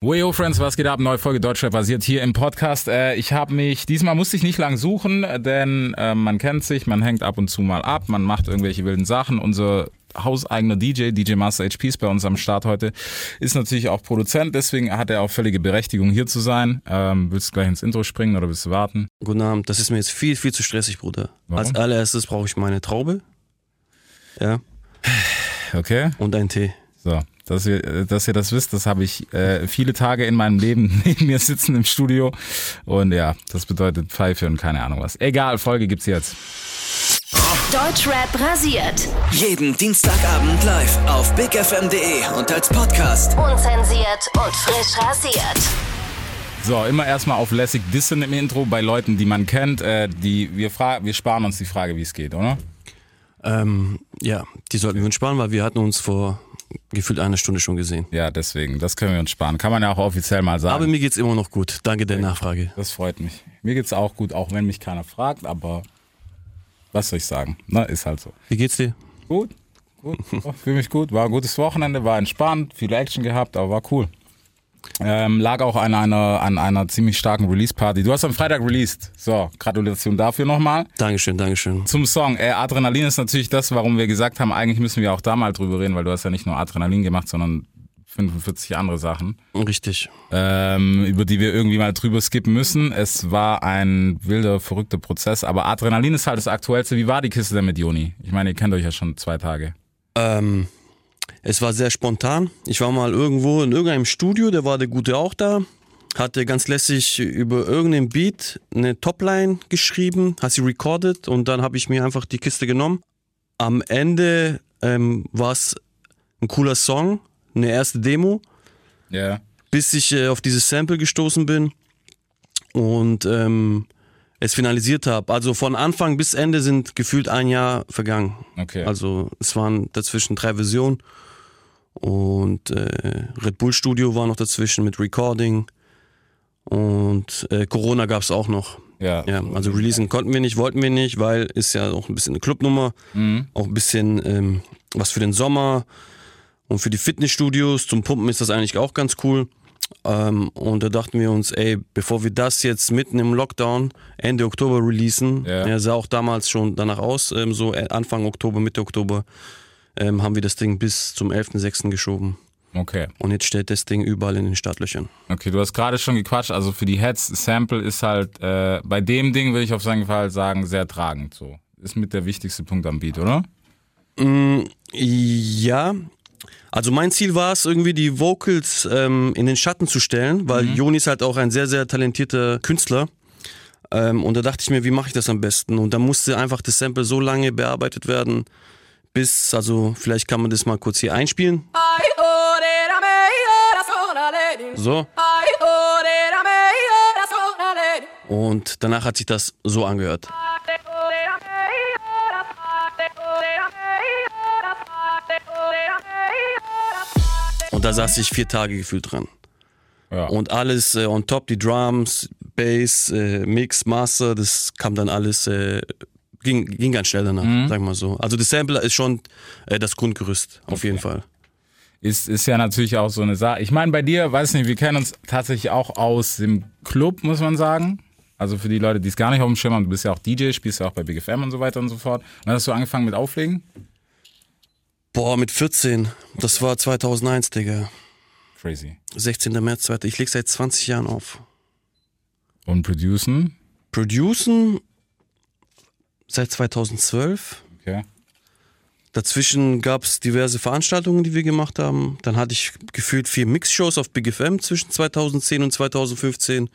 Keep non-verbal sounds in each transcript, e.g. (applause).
Weyo Friends, was geht ab? Neue Folge Deutschrap basiert hier im Podcast. Äh, ich habe mich, diesmal musste ich nicht lang suchen, denn äh, man kennt sich, man hängt ab und zu mal ab, man macht irgendwelche wilden Sachen. Unser hauseigener DJ, DJ Master HP ist bei uns am Start heute, ist natürlich auch Produzent, deswegen hat er auch völlige Berechtigung hier zu sein. Ähm, willst du gleich ins Intro springen oder willst du warten? Guten Abend, das ist mir jetzt viel, viel zu stressig, Bruder. Warum? Als allererstes brauche ich meine Traube. Ja. Okay, Und einen Tee. so. Dass ihr, äh, dass ihr das wisst, das habe ich äh, viele Tage in meinem Leben (laughs) neben mir sitzen im Studio. Und ja, das bedeutet Pfeife und keine Ahnung was. Egal, Folge gibt's jetzt. Deutschrap rasiert. Jeden Dienstagabend live auf bigfm.de und als Podcast. Unzensiert und frisch rasiert. So, immer erstmal auf Lässig Dissen im Intro bei Leuten, die man kennt. Äh, die, wir, fra wir sparen uns die Frage, wie es geht, oder? Ähm, ja, die sollten wir uns sparen, weil wir hatten uns vor gefühlt einer Stunde schon gesehen. Ja, deswegen, das können wir uns sparen. Kann man ja auch offiziell mal sagen. Aber mir geht's immer noch gut. Danke der Nachfrage. das freut mich. Mir geht's auch gut, auch wenn mich keiner fragt, aber was soll ich sagen? Na, ist halt so. Wie geht's dir? Gut, gut, (laughs) oh, fühle mich gut. War ein gutes Wochenende, war entspannt, viel Action gehabt, aber war cool. Ähm, lag auch an einer, an einer ziemlich starken Release-Party. Du hast am Freitag released. So, Gratulation dafür nochmal. Dankeschön, Dankeschön. Zum Song. Äh, Adrenalin ist natürlich das, warum wir gesagt haben, eigentlich müssen wir auch da mal drüber reden, weil du hast ja nicht nur Adrenalin gemacht, sondern 45 andere Sachen, Richtig. ähm, über die wir irgendwie mal drüber skippen müssen. Es war ein wilder, verrückter Prozess, aber Adrenalin ist halt das Aktuellste. Wie war die Kiste denn mit Joni? Ich meine, ihr kennt euch ja schon zwei Tage. Ähm, es war sehr spontan. Ich war mal irgendwo in irgendeinem Studio, da war der Gute auch da. Hatte ganz lässig über irgendeinen Beat eine Topline geschrieben, hat sie recorded und dann habe ich mir einfach die Kiste genommen. Am Ende ähm, war es ein cooler Song, eine erste Demo, Ja. bis ich äh, auf dieses Sample gestoßen bin und ähm, es finalisiert habe. Also von Anfang bis Ende sind gefühlt ein Jahr vergangen. Okay. Also es waren dazwischen drei Versionen und äh, Red Bull Studio war noch dazwischen mit Recording und äh, Corona gab es auch noch. ja. Ja, also releasen konnten wir nicht, wollten wir nicht, weil ist ja auch ein bisschen eine Clubnummer, auch ein bisschen ähm, was für den Sommer und für die Fitnessstudios. Zum Pumpen ist das eigentlich auch ganz cool. Ähm, und da dachten wir uns, ey, bevor wir das jetzt mitten im Lockdown Ende Oktober releasen, Ja. ja. sah auch damals schon danach aus, ähm, so äh, Anfang Oktober, Mitte Oktober, ähm, haben wir das Ding bis zum 11.06. geschoben. Okay. Und jetzt steht das Ding überall in den Startlöchern. Okay, du hast gerade schon gequatscht. Also für die Heads, Sample ist halt, äh, bei dem Ding würde ich auf seinen Fall sagen, sehr tragend. So. Ist mit der wichtigste Punkt am Beat, oder? Ja, also mein Ziel war es, irgendwie die Vocals ähm, in den Schatten zu stellen, weil Joni ist halt auch ein sehr, sehr talentierter Künstler. Ähm, und da dachte ich mir, wie mache ich das am besten? Und da musste einfach das Sample so lange bearbeitet werden, bis, also vielleicht kann man das mal kurz hier einspielen. So. Und danach hat sich das so angehört. Und da saß ich vier Tage gefühlt dran. Ja. Und alles äh, on top, die Drums, Bass, äh, Mix, Master, das kam dann alles, äh, ging, ging ganz schnell danach, sagen wir mal so. Also das Sampler ist schon äh, das Grundgerüst, auf jeden Fall. Ist, ist ja natürlich auch so eine Sache. Ich meine, bei dir, weiß nicht, wir kennen uns tatsächlich auch aus dem Club, muss man sagen. Also für die Leute, die es gar nicht auf dem Schirm haben, du bist ja auch DJ, spielst ja auch bei Big FM und so weiter und so fort. Und dann hast du angefangen mit Auflegen? Boah, mit 14, das war 2001, Digga. Crazy. 16. März, 2. Ich leg seit 20 Jahren auf. Und Producen? Producen seit 2012. Okay. Dazwischen gab es diverse Veranstaltungen, die wir gemacht haben. Dann hatte ich gefühlt vier Mixshows auf Big FM zwischen 2010 und 2015.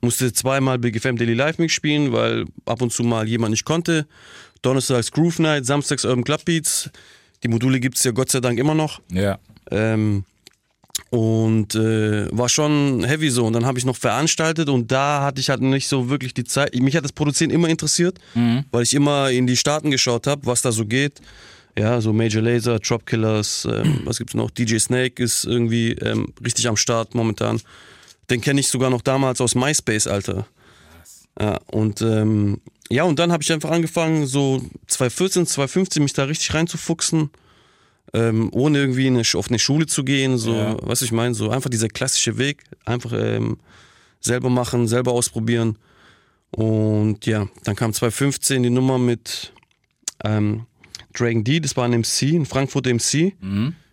Musste zweimal Big FM Daily Live Mix spielen, weil ab und zu mal jemand nicht konnte. Donnerstags Groove Night, samstags Urban Club Beats. Die Module gibt es ja Gott sei Dank immer noch. Ja. Ähm, und äh, war schon heavy so. Und dann habe ich noch veranstaltet und da hatte ich halt nicht so wirklich die Zeit. Mich hat das Produzieren immer interessiert, weil ich immer in die Staaten geschaut habe, was da so geht. Ja, so Major Laser, Drop Killers, ähm, was gibt's noch? DJ Snake ist irgendwie ähm, richtig am Start momentan. Den kenne ich sogar noch damals aus MySpace, Alter. Ja, und ähm, ja, und dann habe ich einfach angefangen, so 2014, 2015 mich da richtig reinzufuchsen. ähm, ohne irgendwie eine, auf eine Schule zu gehen, so, Ja. was ich meine, so einfach dieser klassische Weg, einfach ähm, selber machen, selber ausprobieren. Und ja, dann kam 2015 die Nummer mit ähm, Dragon D, das war ein MC, ein Frankfurter MC.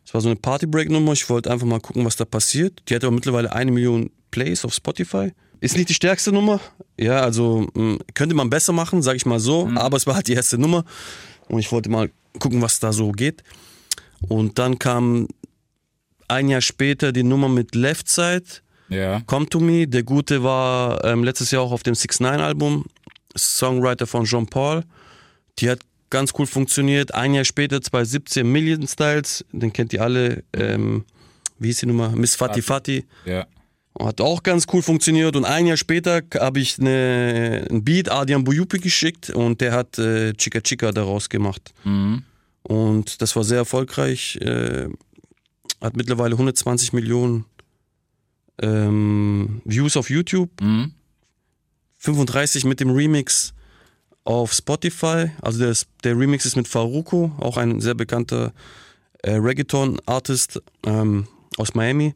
Das war so eine Party-Break-Nummer. Ich wollte einfach mal gucken, was da passiert. Die hat aber mittlerweile eine Million Plays auf Spotify. Ist nicht die stärkste Nummer. Ja, also mh, könnte man besser machen, sage ich mal so. Aber es war halt die erste Nummer. Und ich wollte mal gucken, was da so geht. Und dann kam ein Jahr später die Nummer mit Left Side. Ja. Come to Me. Der Gute war ähm, letztes Jahr auch auf dem 6 9 album Songwriter von Jean Paul. Die hat ganz cool funktioniert. Ein Jahr später, 2017, Million Styles. Den kennt ihr alle. Ähm, wie hieß die Nummer? Miss Fati Fati. Ja. Hat auch ganz cool funktioniert. Und ein Jahr später habe ich eine, ein Beat Adian Buyupi geschickt und der hat äh, Chica Chica daraus gemacht. Und das war sehr erfolgreich. Äh, hat mittlerweile 120 Millionen ähm, Views auf YouTube. 35 mit dem Remix auf Spotify. Also der, der Remix ist mit Faruko, auch ein sehr bekannter äh, Reggaeton-Artist ähm, aus Miami.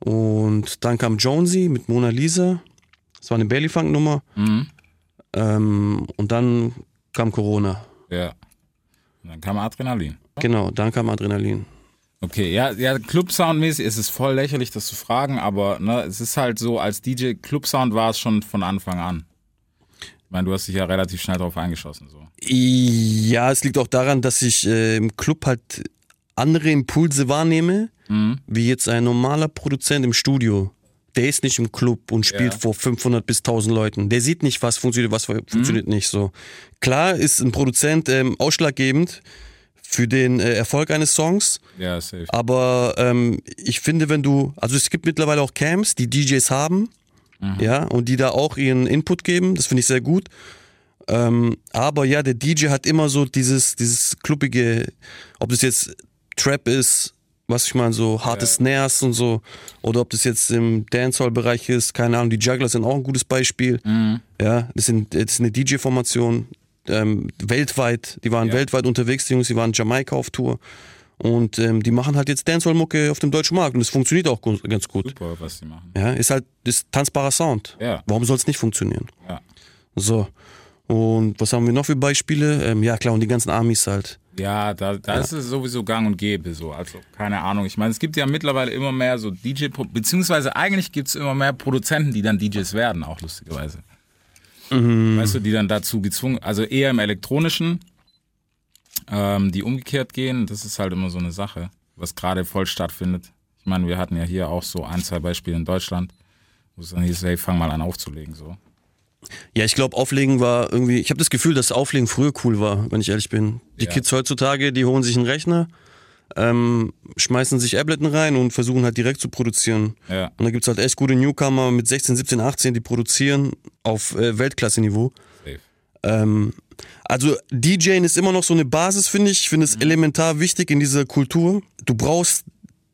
Und dann kam Jonesy mit Mona Lisa. Das war eine Belly Funk Nummer. Ähm, und dann kam Corona. Ja. Und dann kam Adrenalin. Genau, dann kam Adrenalin. Okay, ja, ja, Club-Sound-mäßig ist es voll lächerlich, das zu fragen, aber ne, es ist halt so, als DJ Club-Sound war es schon von Anfang an. Ich meine, du hast dich ja relativ schnell darauf eingeschossen. So. Ja, es liegt auch daran, dass ich äh, im Club halt andere Impulse wahrnehme, wie jetzt ein normaler Produzent im Studio. Der ist nicht im Club und spielt Ja. vor 500 bis 1000 Leuten. Der sieht nicht, was funktioniert, was funktioniert nicht so. Klar ist ein Produzent ähm, ausschlaggebend für den äh, Erfolg eines Songs, Ja, safe. aber ähm, ich finde, wenn du, also es gibt mittlerweile auch Camps, die DJs haben, ja, und die da auch ihren Input geben, das finde ich sehr gut. Ähm, aber ja, der DJ hat immer so dieses, dieses kluppige, ob das jetzt Trap ist, was ich meine, so harte Snares und so, oder ob das jetzt im Dancehall-Bereich ist, keine Ahnung, die Jugglers sind auch ein gutes Beispiel. Ja, das, sind, das ist eine DJ-Formation, ähm, weltweit, die waren Ja. weltweit unterwegs, die Jungs, die waren in Jamaika auf Tour. Und ähm, die machen halt jetzt Dancehall-Mucke auf dem deutschen Markt und das funktioniert auch ganz gut. Super, was die machen. Ja, ist halt ist tanzbarer Sound. Ja. Warum soll es nicht funktionieren? Ja. So. Und was haben wir noch für Beispiele? Ähm, ja, klar, und die ganzen Amis halt. Ja, da, da ist es sowieso gang und gäbe so. Also, keine Ahnung. Ich meine, es gibt ja mittlerweile immer mehr so DJ, beziehungsweise eigentlich gibt es immer mehr Produzenten, die dann DJs werden, auch lustigerweise. Weißt du, die dann dazu gezwungen, also eher im elektronischen, ähm, die umgekehrt gehen, das ist halt immer so eine Sache, was gerade voll stattfindet. Ich meine, wir hatten ja hier auch so ein, zwei Beispiele in Deutschland, wo es dann hieß, hey, fang mal an aufzulegen, so. Ja, ich glaube, Auflegen war irgendwie. Ich habe das Gefühl, dass Auflegen früher cool war, wenn ich ehrlich bin. Die Ja. Kids heutzutage, die holen sich einen Rechner, ähm, schmeißen sich Ableton rein und versuchen halt direkt zu produzieren. Ja. Und da gibt's halt echt gute Newcomer mit 16, 17, 18, die produzieren auf äh, Weltklasse-Niveau. Ähm, also DJing ist immer noch so eine Basis, finde ich. Ich finde es elementar wichtig in dieser Kultur. Du brauchst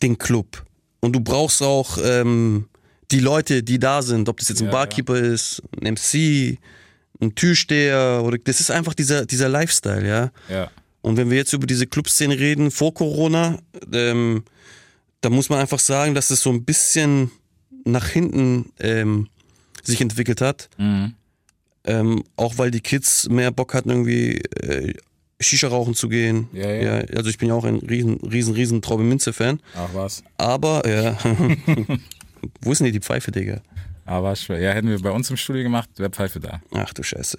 den Club und du brauchst auch ähm, die Leute, die da sind. Ob das jetzt ein Ja, Barkeeper ist, ein MC, ein Türsteher oder das ist einfach dieser dieser Lifestyle, ja. Ja. Und wenn wir jetzt über diese Clubszene reden vor Corona, ähm, da muss man einfach sagen, dass es so ein bisschen nach hinten ähm, sich entwickelt hat. Mhm. Ähm, auch weil die Kids mehr Bock hatten, irgendwie äh, Shisha rauchen zu gehen. Ja, ja. also ich bin ja auch ein riesen, riesen, riesen Traube Minze-Fan. Ach was. Aber, ja. (laughs) (laughs) Wo ist denn die Pfeife, Digga? Aber schwer. Ja, hätten wir bei uns im Studio gemacht, wäre Pfeife da. Ach du Scheiße.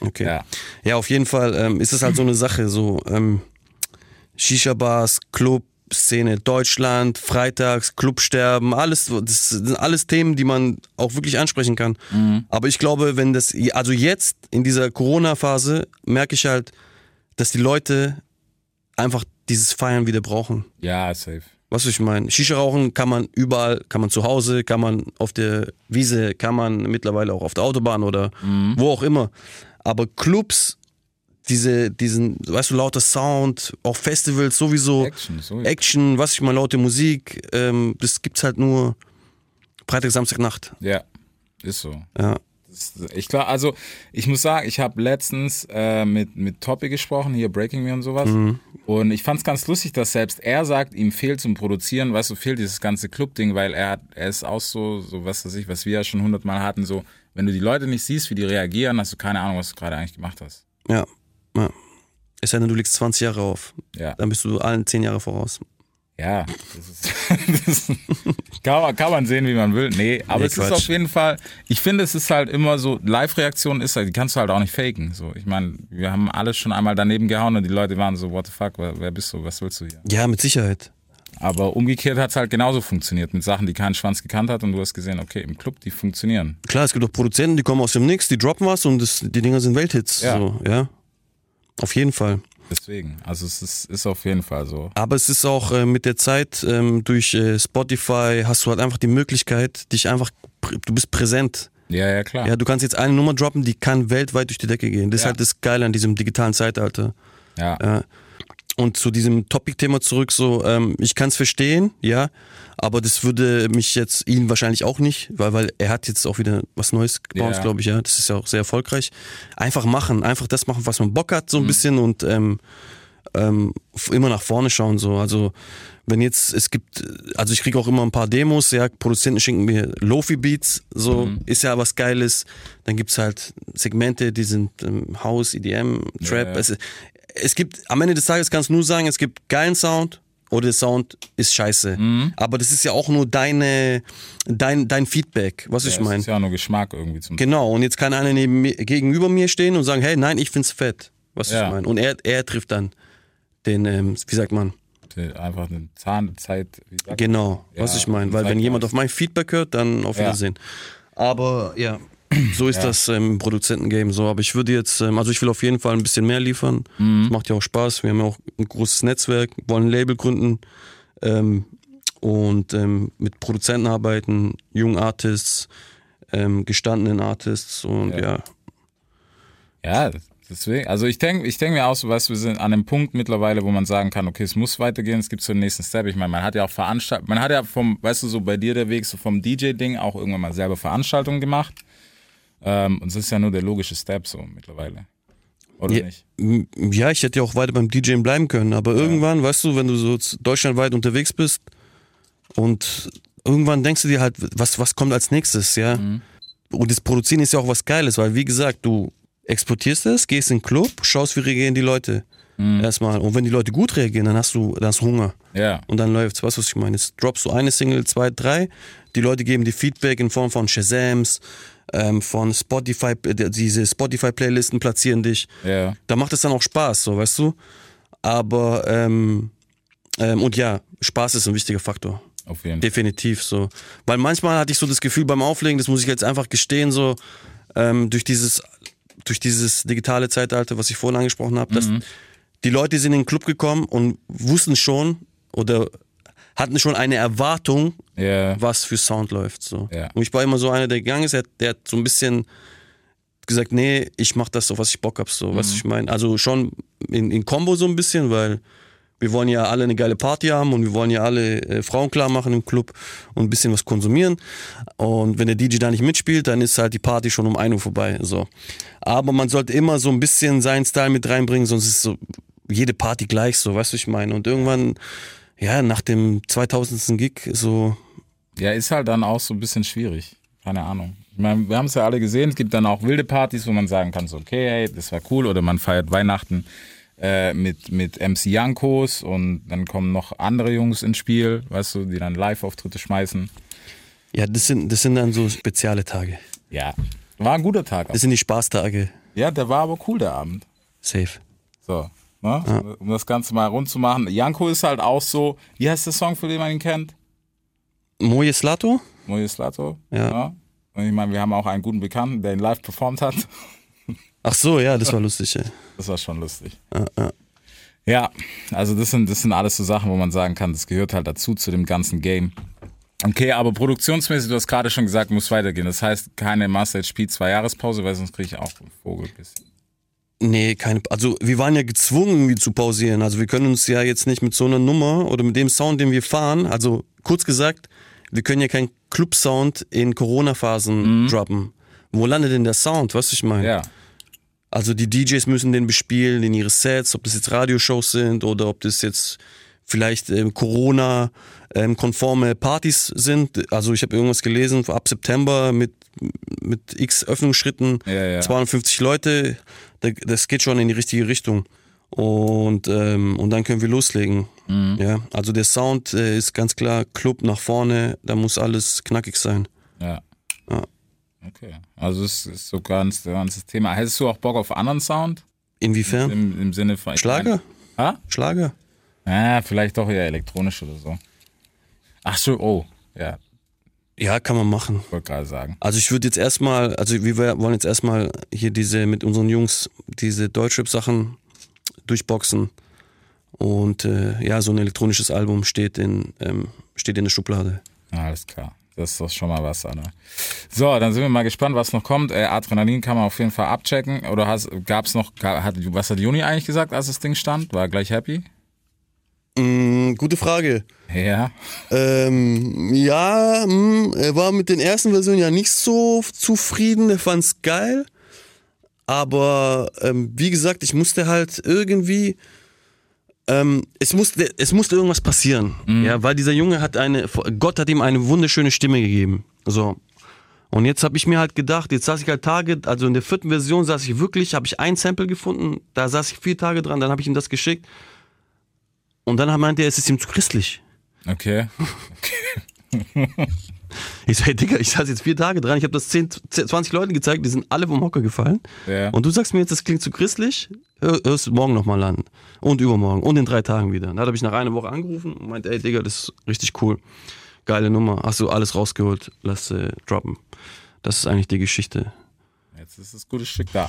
Okay. Ja. Ja, auf jeden Fall ähm, ist es halt so eine Sache, so ähm, Shisha-Bars, Club, Szene Deutschland, Freitags, Clubsterben, alles, das sind alles Themen, die man auch wirklich ansprechen kann. Aber ich glaube, wenn das, also jetzt in dieser Corona-Phase merke ich halt, dass die Leute einfach dieses Feiern wieder brauchen. Ja, safe. Was ich meine, Shisha rauchen kann man überall, kann man zu Hause, kann man auf der Wiese, kann man mittlerweile auch auf der Autobahn oder wo auch immer. Aber Clubs, diese, diesen, weißt du, lauter Sound, auch Festivals sowieso, Action. Action, was ich mal, laute Musik, ähm, das gibt's halt nur Freitag, Samstag, Nacht. Ja, ist so. Ja. Ich glaube, also ich muss sagen, ich habe letztens äh, mit, mit Topi gesprochen, hier Breaking Me und sowas. Mhm. Und ich fand es ganz lustig, dass selbst er sagt, ihm fehlt zum Produzieren, weißt du, fehlt dieses ganze Club-Ding, weil er hat, er ist auch so, so was weiß ich, was wir ja schon hundertmal hatten, so, wenn du die Leute nicht siehst, wie die reagieren, hast du keine Ahnung, was du gerade eigentlich gemacht hast. Ja, ja. Es sei denn, du legst 20 Jahre auf. Ja. Dann bist du allen 10 Jahre voraus. Ja, das ist, das kann, man, kann man sehen, wie man will. Nee, aber Nee, es ist Quatsch. auf jeden Fall, ich finde, es ist halt immer so, Live-Reaktion ist halt, die kannst du halt auch nicht faken. So, ich meine, wir haben alles schon einmal daneben gehauen und die Leute waren so, what the fuck, wer, wer bist du, was willst du hier? Ja, mit Sicherheit. Aber umgekehrt hat es halt genauso funktioniert mit Sachen, die keinen Schwanz gekannt hat und du hast gesehen, okay, im Club, die funktionieren. Klar, es gibt auch Produzenten, die kommen aus dem Nix, die droppen was und das, die Dinger sind Welthits. Ja. So, ja. Auf jeden Fall. Deswegen, also es ist, ist auf jeden Fall so. Aber es ist auch äh, mit der Zeit ähm, durch äh, Spotify hast du halt einfach die Möglichkeit, dich einfach, du bist präsent. Ja, ja, klar. Ja, du kannst jetzt eine Nummer droppen, die kann weltweit durch die Decke gehen. Das ist Ja. halt das Geile an diesem digitalen Zeitalter. ja. Ja. Und zu diesem Topic-Thema zurück, so, ähm, ich kann es verstehen, ja, aber das würde mich jetzt ihn wahrscheinlich auch nicht, weil, weil er hat jetzt auch wieder was Neues gebaut, Ja. glaube ich, ja. Das ist ja auch sehr erfolgreich. Einfach machen, einfach das machen, was man Bock hat, so ein bisschen und ähm, ähm, immer nach vorne schauen, so. Also, wenn jetzt, es gibt, also ich kriege auch immer ein paar Demos, ja, Produzenten schenken mir Lofi-Beats, so, ist ja was Geiles. Dann gibt's halt Segmente, die sind ähm, House, EDM, Trap. Ja. Es, es gibt, am Ende des Tages kannst du nur sagen, es gibt geilen Sound oder der Sound ist scheiße. Aber das ist ja auch nur deine, dein, dein Feedback, was ja, ich meine. ist ja nur Geschmack irgendwie zum Genau, und jetzt kann einer neben mir, gegenüber mir stehen und sagen, hey, nein, ich find's fett. Was Ja. ich meine. Und er, er trifft dann den, ähm, wie sagt man, einfach eine Zahnzeit. genau, was Ja, ich meine. Weil wenn jemand auf mein Feedback hört, dann auf. Wiedersehen. Aber ja, so ist Ja. das im Produzentengame so. Aber ich würde jetzt, ähm, also ich will auf jeden Fall ein bisschen mehr liefern. Mhm. Das macht ja auch Spaß. Wir haben ja auch ein großes Netzwerk, wollen ein Label gründen ähm, und ähm, mit Produzenten arbeiten, jungen Artists, ähm, gestandenen Artists und Ja. ja. Ja, deswegen. Also ich denke ich denk mir auch so, weißt wir sind an einem Punkt mittlerweile, wo man sagen kann, okay, es muss weitergehen, es gibt so den nächsten Step. Ich meine, man hat ja auch Veranstaltungen, man hat ja vom, weißt du, so bei dir der Weg, so vom DJ-Ding auch irgendwann mal selber Veranstaltungen gemacht. Ähm, und es ist ja nur der logische Step so mittlerweile. Oder Ja, nicht? ja, ich hätte ja auch weiter beim DJing bleiben können, aber irgendwann, weißt du, wenn du so deutschlandweit unterwegs bist und irgendwann denkst du dir halt, was, was kommt als nächstes, ja? Und das Produzieren ist ja auch was Geiles, weil wie gesagt, du exportierst es, gehst in den Club, schaust, wie reagieren die Leute. Erstmal. Und wenn die Leute gut reagieren, dann hast du, dann hast du Hunger. Ja. Und dann läuft's. Weißt du, was ich meine? Jetzt droppst du eine Single, zwei, drei. Die Leute geben dir Feedback in Form von Shazams, ähm, von Spotify, äh, diese Spotify-Playlisten platzieren dich Ja. da macht es dann auch Spaß, so weißt du. Aber ähm, ähm, und ja, Spaß ist ein wichtiger Faktor. Auf jeden Fall. Definitiv so. Weil manchmal hatte ich so das Gefühl beim Auflegen, das muss ich jetzt einfach gestehen, so ähm, durch dieses durch dieses digitale Zeitalter, was ich vorhin angesprochen habe, dass die Leute sind in den Club gekommen und wussten schon oder hatten schon eine Erwartung, Ja. was für Sound läuft. So. Ja. Und ich war immer so einer, der gegangen ist, der, der hat so ein bisschen gesagt, nee, ich mach das so, was ich Bock hab, so, was ich meine. Also schon in, in Combo so ein bisschen, weil wir wollen ja alle eine geile Party haben und wir wollen ja alle äh, Frauen klar machen im Club und ein bisschen was konsumieren. Und wenn der DJ da nicht mitspielt, dann ist halt die Party schon um 1 Uhr vorbei. So. Aber man sollte immer so ein bisschen seinen Style mit reinbringen, sonst ist so jede Party gleich so, weißt du, was ich meine. Und irgendwann, ja, nach dem 2000. Gig, so, Ja, ist halt dann auch so ein bisschen schwierig. Keine Ahnung. Ich meine, wir haben es ja alle gesehen. Es gibt dann auch wilde Partys, wo man sagen kann, so, okay, hey, das war cool. Oder man feiert Weihnachten äh, mit, mit MC Jankos und dann kommen noch andere Jungs ins Spiel, weißt du, die dann Live-Auftritte schmeißen. ja, das sind, das sind dann so spezielle Tage. Ja, war ein guter Tag. Das sind die Spaßtage. Ja, der war aber cool, der Abend. Safe. So, ne? um das Ganze mal rund zu machen. Janko ist halt auch so, wie heißt der Song, für den man ihn kennt? Moje Slato? Mojislato. Ja. Und ich meine, wir haben auch einen guten Bekannten, der ihn live performt hat. (laughs) Ach so, ja, das war lustig. Ja. Das war schon lustig. Ja, also das sind, das sind alles so Sachen, wo man sagen kann, das gehört halt dazu, zu dem ganzen Game. Okay, aber produktionsmäßig, du hast gerade schon gesagt, muss weitergehen. Das heißt, keine Master Spiel zwei Jahrespause, weil sonst kriege ich auch einen Vogel. Nee, keine. Also wir waren ja gezwungen, irgendwie zu pausieren. Also wir können uns ja jetzt nicht mit so einer Nummer oder mit dem Sound, den wir fahren, also kurz gesagt, wir können ja keinen Club-Sound in Corona-Phasen droppen. wo landet denn der Sound? Was ich meine? Ja. Also die DJs müssen den bespielen in ihre Sets, ob das jetzt Radioshows sind oder ob das jetzt vielleicht ähm, Corona-konforme Partys sind. Also ich habe irgendwas gelesen, ab September mit, mit x Öffnungsschritten, Ja, ja. 250 Leute, da- das geht schon in die richtige Richtung. Und, ähm, und dann können wir loslegen. Mhm. Ja, also der Sound äh, ist ganz klar Club nach vorne, da muss alles knackig sein. Ja. Ja. Okay. Also es ist so ganz ganzes Thema. Hättest du auch Bock auf anderen Sound? Inwiefern? Im, im Sinne von. Schlager? mein- Ha? Schlager? Ja, vielleicht doch eher elektronisch oder so. Ach so, oh. Ja, Ja, kann man machen. wollte gerade sagen. Also ich würde jetzt erstmal, also wir wollen jetzt erstmal hier diese mit unseren Jungs diese Deutschrap-Sachen durchboxen. Und äh, ja, so ein elektronisches Album steht in, ähm, steht in der Schublade. Alles klar. Das ist doch schon mal was, Alter. So, dann sind wir mal gespannt, was noch kommt. Äh, Adrenalin kann man auf jeden Fall abchecken. Oder hast, gab's noch, hat, was hat Juni eigentlich gesagt, als das Ding stand? War er gleich happy? Mm, gute Frage. Ja. Ähm, ja, mm, er war mit den ersten Versionen ja nicht so zufrieden, er fand's geil. Aber ähm, wie gesagt, ich musste halt irgendwie, ähm, es musste, es musste irgendwas passieren. Ja, weil dieser Junge hat eine, Gott hat ihm eine wunderschöne Stimme gegeben. So. Und jetzt habe ich mir halt gedacht, jetzt saß ich halt Tage, also in der vierten Version saß ich wirklich, habe ich ein Sample gefunden, da saß ich vier Tage dran, dann habe ich ihm das geschickt. Und dann meinte er, es ist ihm zu christlich. Okay. Ich so, hey Digga, ich saß jetzt vier Tage dran, ich habe das 10, 20 Leuten gezeigt, die sind alle vom Hocker gefallen. Ja. Und du sagst mir jetzt, das klingt zu christlich, hör, hörst du morgen nochmal an. Und übermorgen und in drei Tagen wieder. Da habe ich nach einer Woche angerufen und meinte, ey Digga, das ist richtig cool. Geile Nummer, hast du alles rausgeholt, lass äh, droppen. Das ist eigentlich die Geschichte. Jetzt ist das gute Stück da.